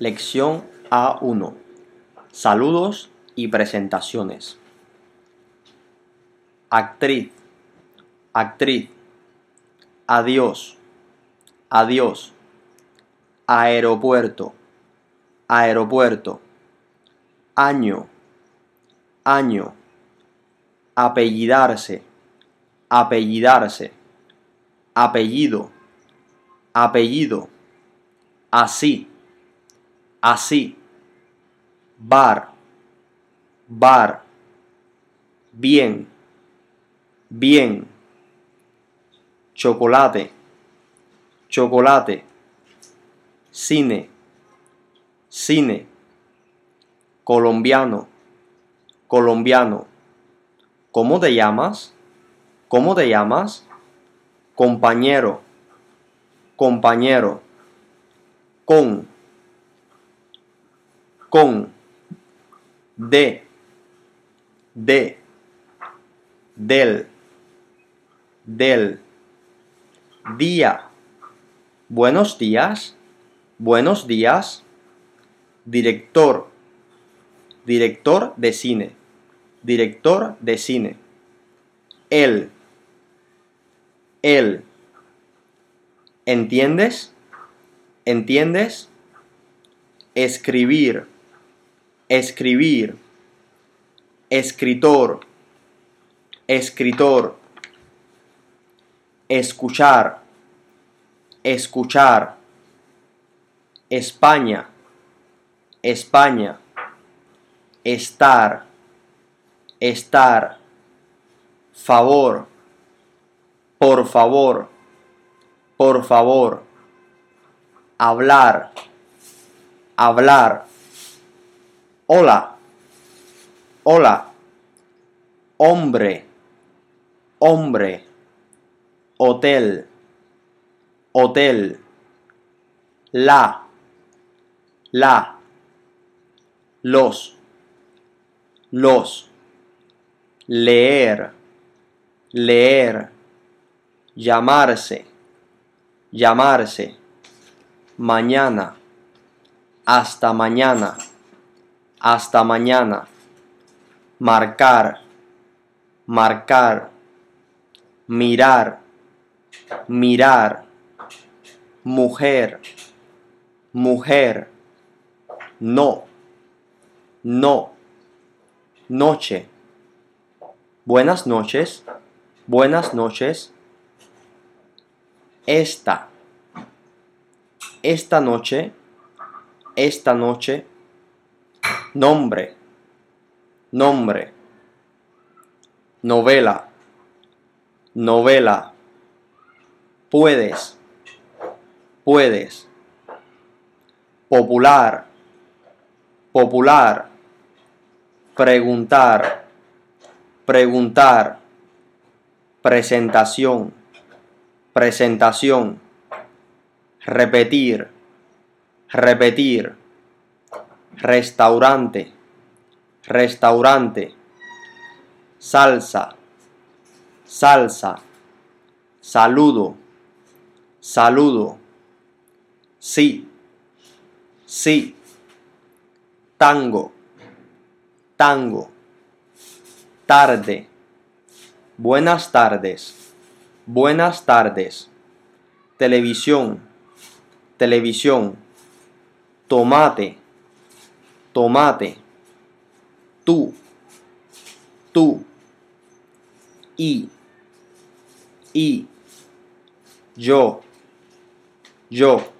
Lección A1. Saludos y presentaciones. Actriz, actriz. Adiós, adiós. Aeropuerto, aeropuerto. Año, año. Apellidarse, apellidarse. Apellido, apellido. Así, así. Bar, bar. Bien, bien. Chocolate, chocolate. Cine, cine. Colombiano, colombiano. ¿Cómo te llamas? ¿Cómo te llamas? Compañero, compañero. Con, con. De, de. Del, del. Día. Buenos días, buenos días. Director, director de cine, director de cine. Él, él. ¿Entiendes? ¿Entiendes? Escribir, escribir. Escritor, escritor. Escuchar, escuchar. España, España. Estar, estar. Favor, por favor, por favor. Hablar, hablar. Hola, hola. Hombre, hombre. Hotel, hotel. La, la. Los, los. Leer, leer. Llamarse, llamarse. Mañana, hasta mañana, hasta mañana. Marcar, marcar. Mirar, mirar. Mujer, mujer. No, no. Noche. Buenas noches, buenas noches. Esta, esta noche, esta noche. Nombre, nombre. Novela, novela. Puedes, puedes. Popular, popular. Preguntar, preguntar. Presentación, presentación. Repetir, repetir. Restaurante, restaurante. Salsa, salsa. Saludo, saludo. Sí, sí. Tango, tango. Tarde. Buenas tardes. Buenas tardes. Televisión. Televisión. Tomate. Tomate. Tú. Tú. Y. Y. Yo. Yo.